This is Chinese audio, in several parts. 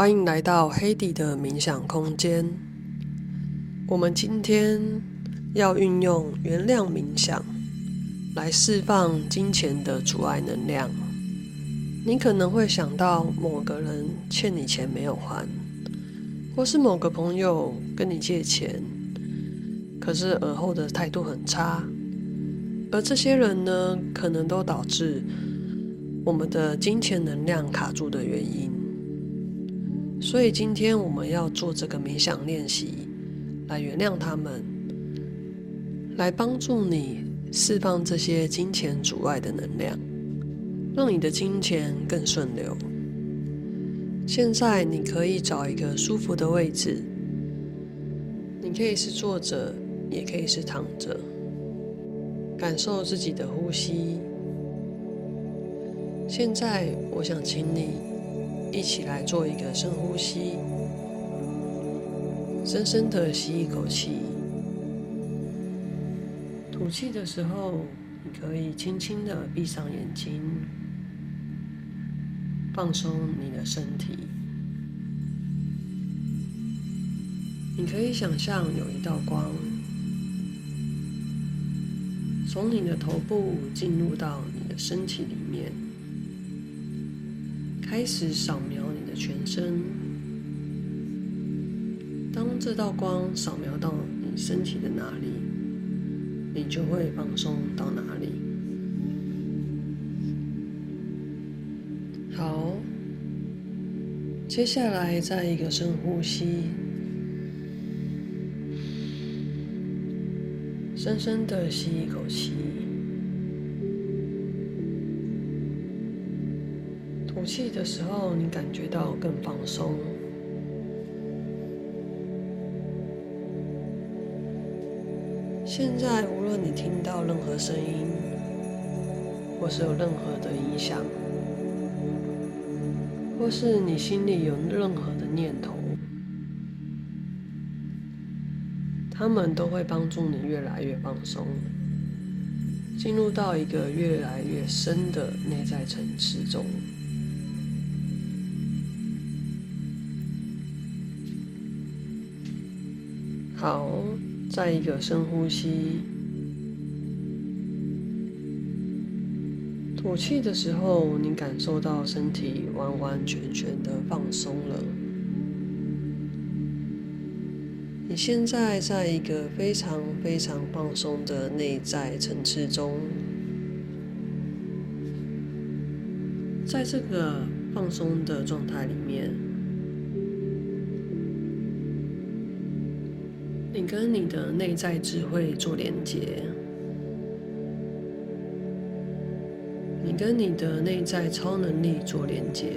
欢迎来到黑迪的冥想空间。我们今天要运用原谅冥想来释放金钱的阻碍能量。你可能会想到某个人欠你钱没有还，或是某个朋友跟你借钱，可是而后的态度很差。而这些人呢，可能都导致我们的金钱能量卡住的原因。所以今天我们要做这个冥想练习，来原谅他们，来帮助你释放这些金钱阻碍的能量，让你的金钱更顺流。现在你可以找一个舒服的位置，你可以是坐着，也可以是躺着，感受自己的呼吸。现在我想请你。一起来做一个深呼吸，深深的吸一口气，吐气的时候，你可以轻轻的闭上眼睛，放松你的身体。你可以想象有一道光从你的头部进入到你的身体里面。开始扫描你的全身。当这道光扫描到你身体的哪里，你就会放松到哪里。好，接下来再一个深呼吸，深深的吸一口气。气的时候，你感觉到更放松。现在，无论你听到任何声音，或是有任何的影响，或是你心里有任何的念头，他们都会帮助你越来越放松，进入到一个越来越深的内在层次中。好，再一个深呼吸。吐气的时候，你感受到身体完完全全的放松了。你现在在一个非常非常放松的内在层次中，在这个放松的状态里面。你跟你的内在智慧做连接，你跟你的内在超能力做连接，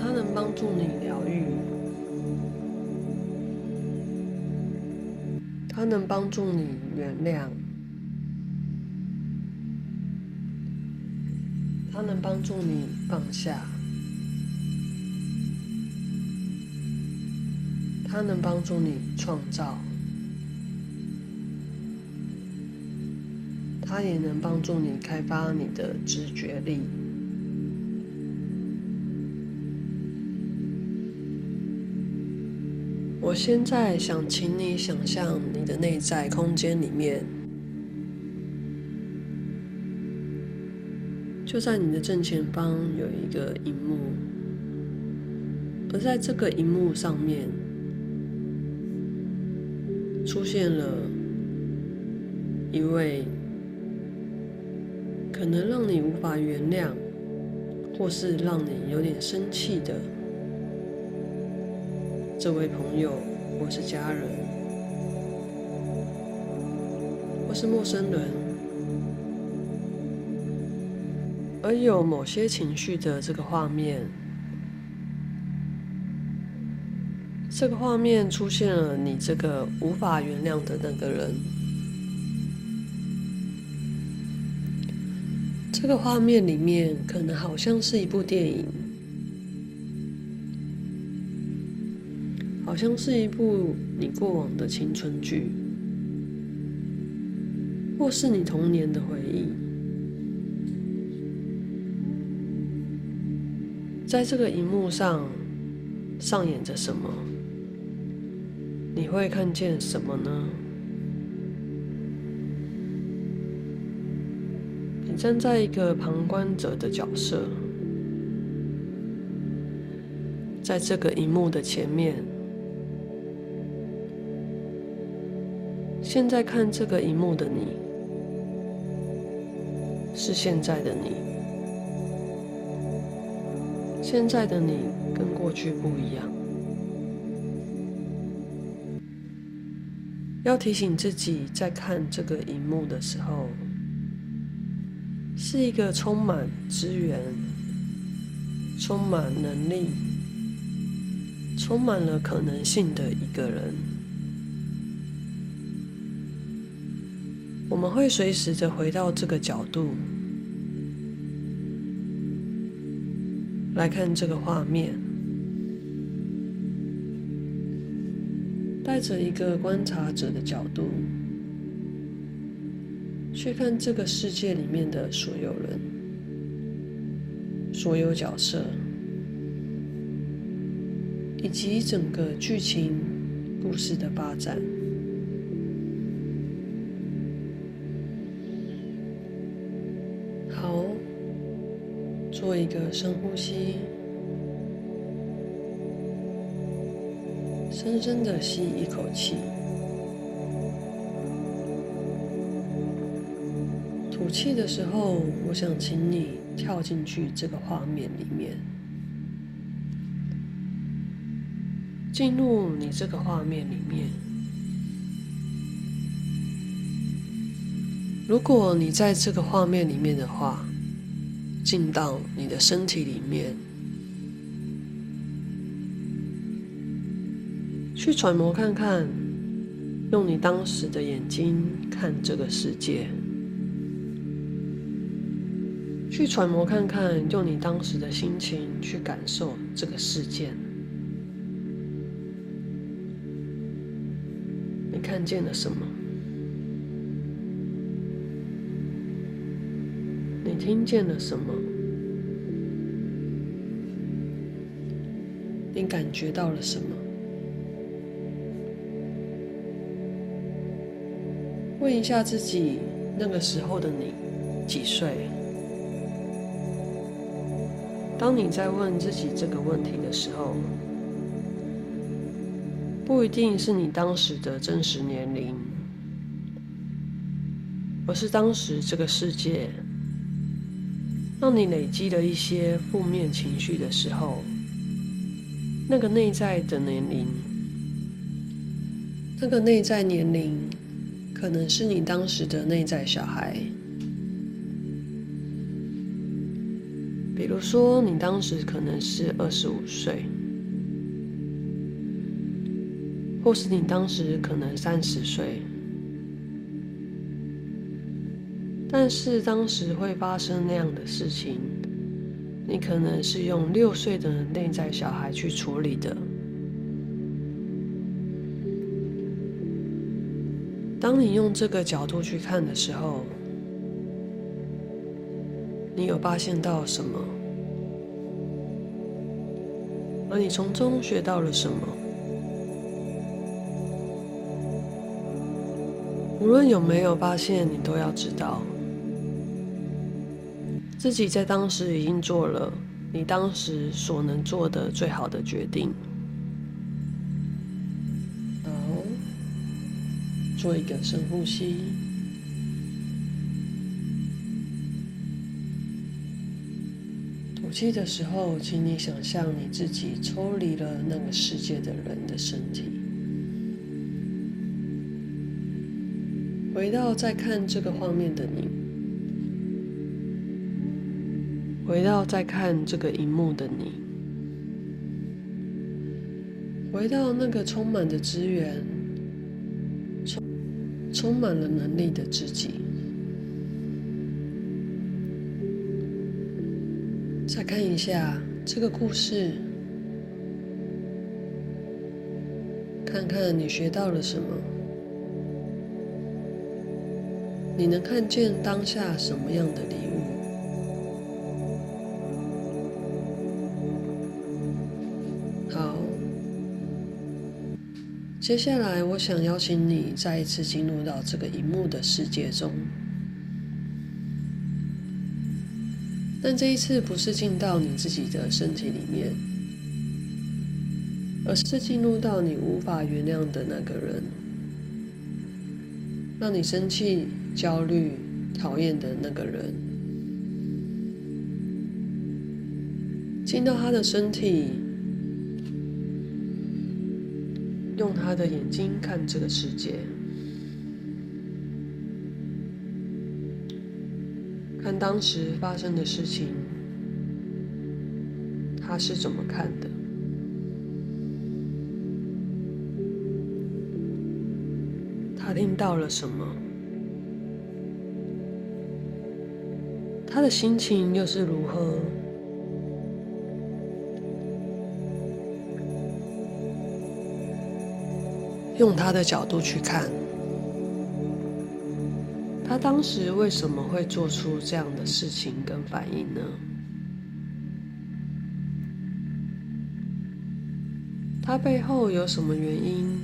它能帮助你疗愈，它能帮助你原谅，它能帮助你放下。它能帮助你创造，它也能帮助你开发你的直觉力。我现在想请你想象你的内在空间里面，就在你的正前方有一个荧幕，而在这个荧幕上面。出现了一位可能让你无法原谅，或是让你有点生气的这位朋友，或是家人，或是陌生人，而有某些情绪的这个画面。这个画面出现了，你这个无法原谅的那个人。这个画面里面可能好像是一部电影，好像是一部你过往的青春剧，或是你童年的回忆。在这个荧幕上上演着什么？你会看见什么呢？你站在一个旁观者的角色，在这个荧幕的前面。现在看这个荧幕的你，是现在的你。现在的你跟过去不一样。要提醒自己，在看这个荧幕的时候，是一个充满资源、充满能力、充满了可能性的一个人。我们会随时的回到这个角度来看这个画面，带着一个观察者的角度去看这个世界里面的所有人、所有角色，以及整个剧情故事的发展。好做一个深呼吸，深深的吸一口气，吐气的时候，我想请你跳进去这个画面里面，进入你这个画面里面。如果你在这个画面里面的话，进到你的身体里面，去揣摩看看，用你当时的眼睛看这个世界；去揣摩看看，用你当时的心情去感受这个事件。你看见了什么？你听见了什么？你感觉到了什么？问一下自己，那个时候的你几岁？当你在问自己这个问题的时候，不一定是你当时的真实年龄，而是当时这个世界。让你累积了一些负面情绪的时候，那个内在的年龄，那个内在年龄，可能是你当时的内在小孩。比如说，你当时可能是二十五岁，或是你当时可能三十岁。但是当时会发生那样的事情，你可能是用六岁的内在小孩去处理的。当你用这个角度去看的时候，你有发现到什么？而你从中学到了什么？无论有没有发现，你都要知道。自己在当时已经做了你当时所能做的最好的决定。做一个深呼吸。吐气的时候，请你想象你自己抽离了那个世界的人的身体，回到再看这个画面的你。回到再看这个荧幕的你，回到那个充满着资源、充满了能力的自己，再看一下这个故事，看看你学到了什么，你能看见当下什么样的礼物？接下来，我想邀请你再一次进入到这个荧幕的世界中，但这一次不是进到你自己的身体里面，而是进入到你无法原谅的那个人，让你生气、焦虑、讨厌的那个人，进到他的身体。用他的眼睛看这个世界，看当时发生的事情，他是怎么看的？他听到了什么？他的心情又是如何？用他的角度去看，他当时为什么会做出这样的事情跟反应呢？他背后有什么原因？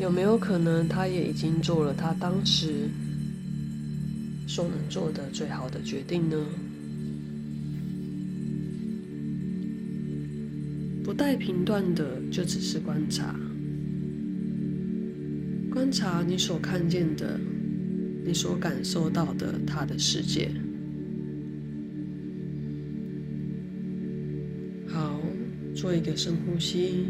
有没有可能他也已经做了他当时所能做的最好的决定呢？带评断的，就只是观察，观察你所看见的，你所感受到的他的世界。好，做一个深呼吸，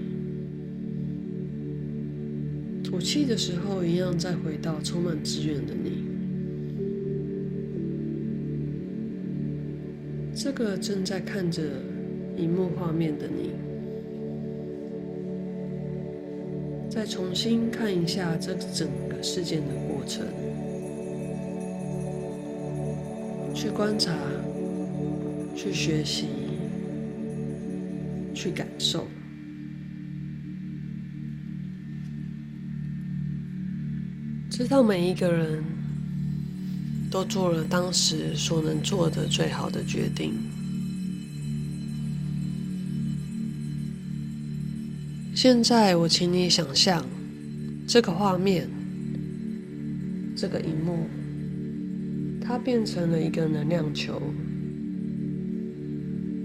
吐气的时候，一样再回到充满资源的你。这个正在看着荧幕画面的你。再重新看一下这整个事件的过程，去观察，去学习，去感受，知道每一个人都做了当时所能做的最好的决定。现在，我请你想象这个画面，这个荧幕，它变成了一个能量球，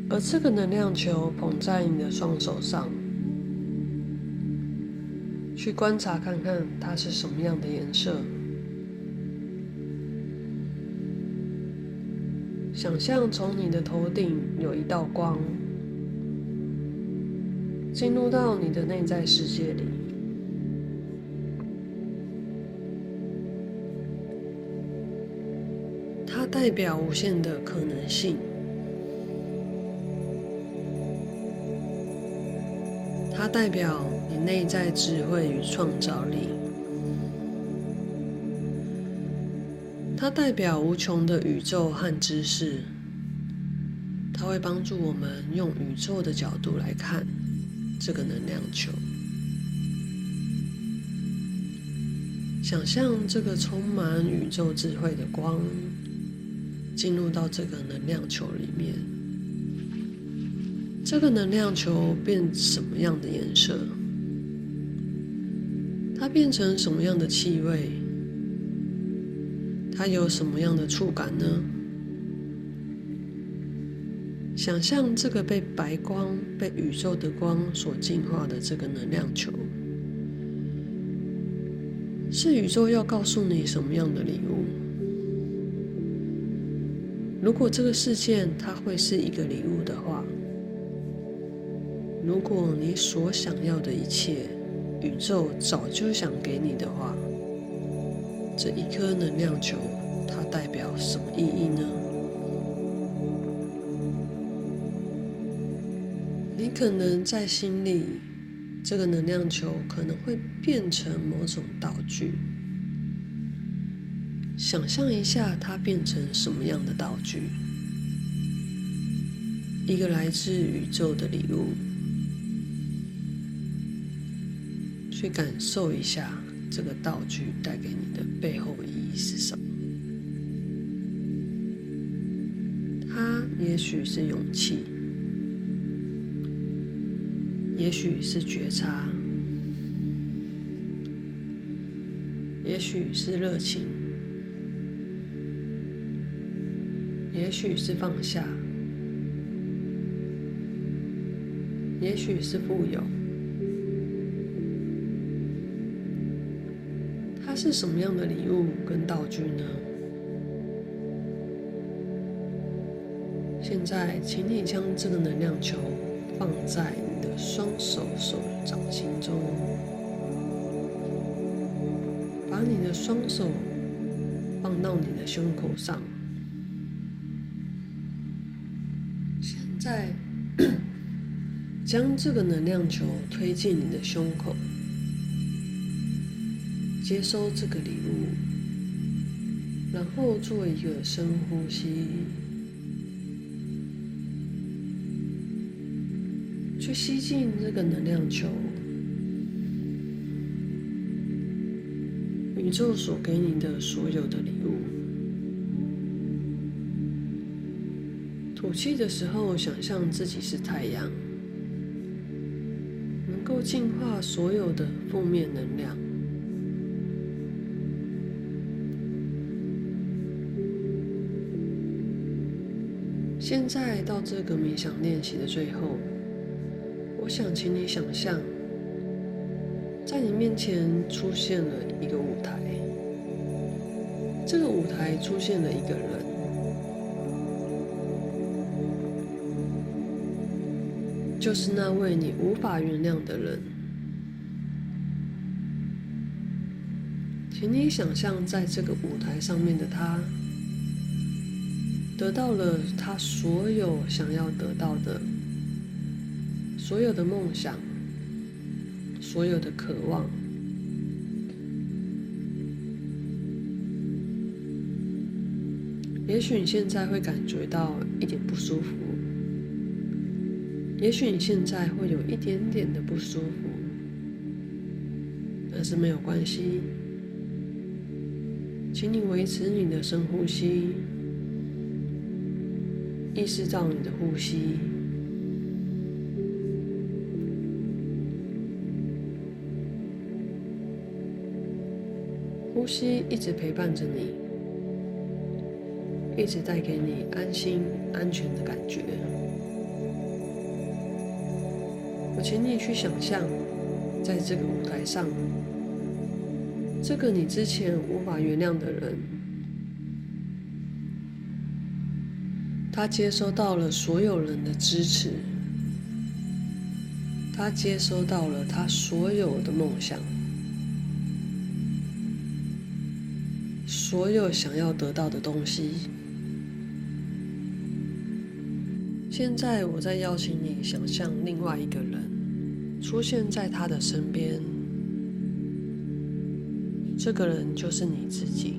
而这个能量球捧在你的双手上，去观察看看它是什么样的颜色。想象从你的头顶有一道光。进入到你的内在世界里，它代表无限的可能性，它代表你内在智慧与创造力，它代表无穷的宇宙和知识，它会帮助我们用宇宙的角度来看。这个能量球，想象这个充满宇宙智慧的光进入到这个能量球里面。这个能量球变什么样的颜色？它变成什么样的气味？它有什么样的触感呢？想象这个被白光、被宇宙的光所净化的这个能量球，是宇宙要告诉你什么样的礼物？如果这个事件它会是一个礼物的话，如果你所想要的一切，宇宙早就想给你的话，这一颗能量球它代表什么意义呢？你可能在心里，这个能量球可能会变成某种道具。想象一下，它变成什么样的道具？一个来自宇宙的礼物。去感受一下这个道具带给你的背后意义是什么？它也许是勇气。也许是觉察，也许是热情，也许是放下，也许是富有。它是什么样的礼物跟道具呢？现在，请你将这个能量球放在双手手掌心中，把你的双手放到你的胸口上。现在，将这个能量球推进你的胸口，接收这个礼物，然后做一个深呼吸。去吸进这个能量球，宇宙所给你的所有的礼物。吐气的时候，想象自己是太阳，能够净化所有的负面能量。现在到这个冥想练习的最后。我想请你想象，在你面前出现了一个舞台，这个舞台出现了一个人，就是那位你无法原谅的人。请你想象，在这个舞台上面的他，得到了他所有想要得到的。所有的梦想，所有的渴望，也许你现在会感觉到一点不舒服，也许你现在会有一点点的不舒服，但是没有关系，请你维持你的深呼吸，意识到你的呼吸。呼吸一直陪伴着你，一直带给你安心、安全的感觉。我请你去想象，在这个舞台上，这个你之前无法原谅的人，他接收到了所有人的支持，他接收到了他所有的梦想。所有想要得到的东西。现在，我在邀请你想象另外一个人出现在他的身边。这个人就是你自己。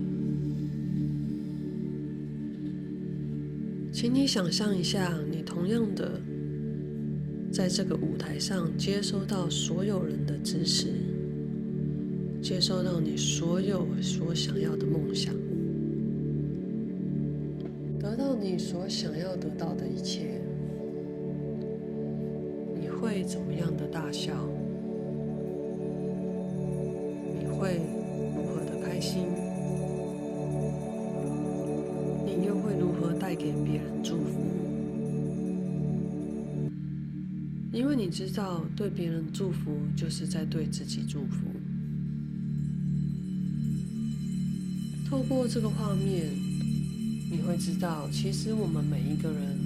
请你想象一下，你同样的在这个舞台上接收到所有人的支持。接收到你所有所想要的梦想，得到你所想要得到的一切，你会怎么样的大笑？你会如何的开心？你又会如何带给别人祝福？因为你知道，对别人祝福就是在对自己祝福。透过这个画面，你会知道，其实我们每一个人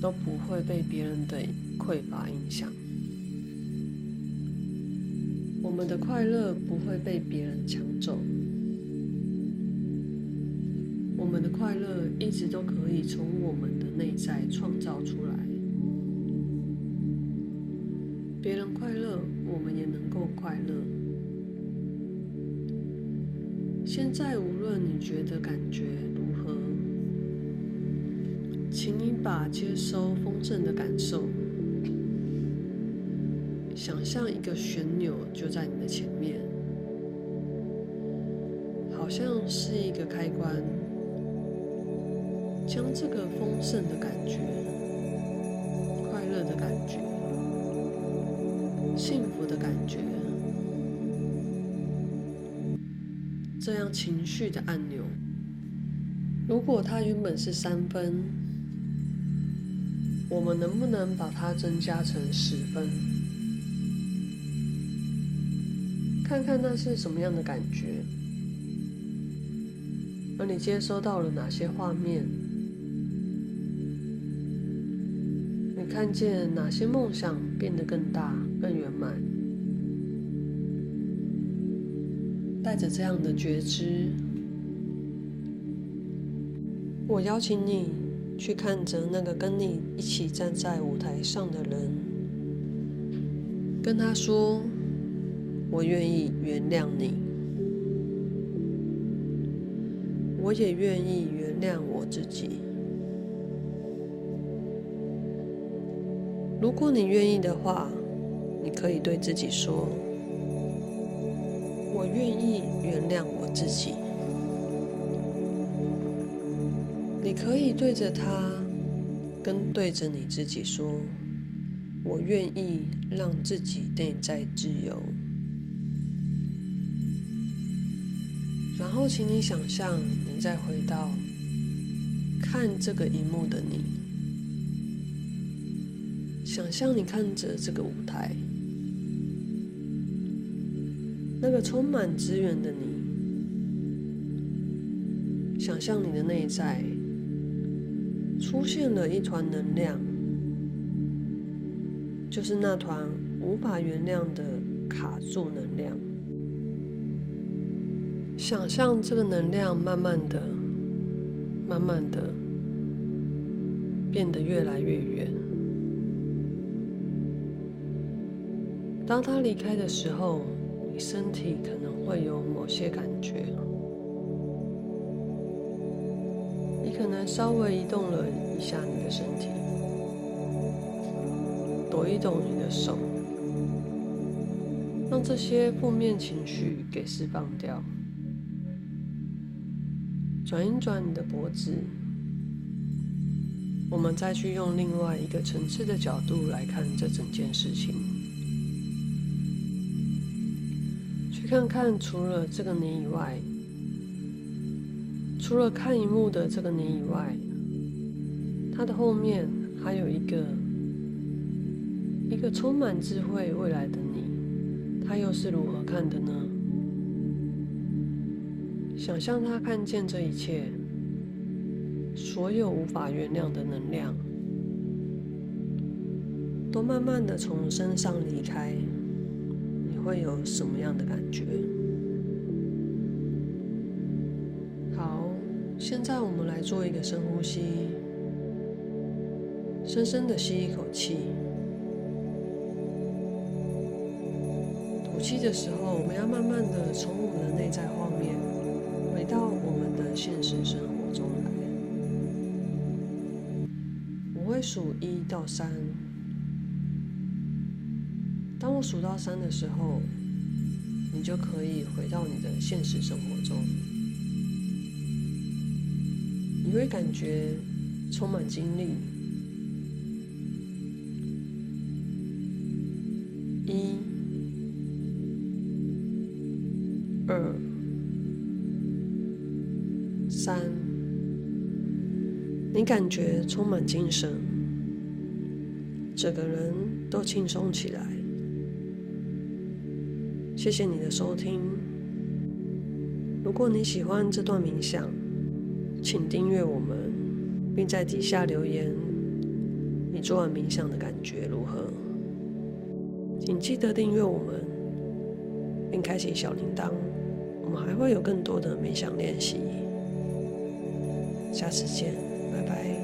都不会被别人的匮乏影响，我们的快乐不会被别人抢走，我们的快乐一直都可以从我们的内在创造出来。别人快乐，我们也能够快乐。现在，无论你觉得感觉如何，请你把接收丰盛的感受，想象一个旋钮就在你的前面，好像是一个开关，将这个丰盛的感觉、快乐的感觉，幸福的感觉，这样情绪的按钮，如果它原本是三分，我们能不能把它增加成十分？看看那是什么样的感觉？而你接收到了哪些画面？你看见哪些梦想变得更大、带着这样的觉知，我邀请你去看着那个跟你一起站在舞台上的人，跟他说。我愿意原谅你，我也愿意原谅我自己。如果你愿意的话，你可以对自己说：“我愿意原谅我自己。”你可以对着他，跟对着你自己说：“我愿意让自己内在自由。”然后，请你想象，你再回到看这个荧幕的你，想象你看着这个舞台，那个充满资源的你，想象你的内在出现了一团能量，就是那团无法原谅的卡住能量。想象这个能量慢慢的、慢慢的变得越来越远。当他离开的时候，你身体可能会有某些感觉。你可能稍微移动了一下你的身体，抖一抖你的手，让这些负面情绪给释放掉。转一转你的脖子，我们再去用另外一个层次的角度来看这整件事情，去看看除了这个你以外，除了看荧幕的这个你以外，它的后面还有一个一个充满智慧未来的你，他又是如何看的呢？想象他看见这一切，所有无法原谅的能量，都慢慢的从身上离开，会有什么样的感觉？好，现在我们来做一个深呼吸，深深的吸一口气，吐气的时候，我们要慢慢的从我们的内在画面。回到我们的现实生活中来，我会数一到三。当我数到三的时候，你就可以回到你的现实生活中。你会感觉充满精力。一、二。三，你感觉充满精神，整个人都轻松起来。谢谢你的收听。如果你喜欢这段冥想，请订阅我们，并在底下留言你做完冥想的感觉如何。请记得订阅我们，并开启小铃铛，我们还会有更多的冥想练习。下次见，拜拜。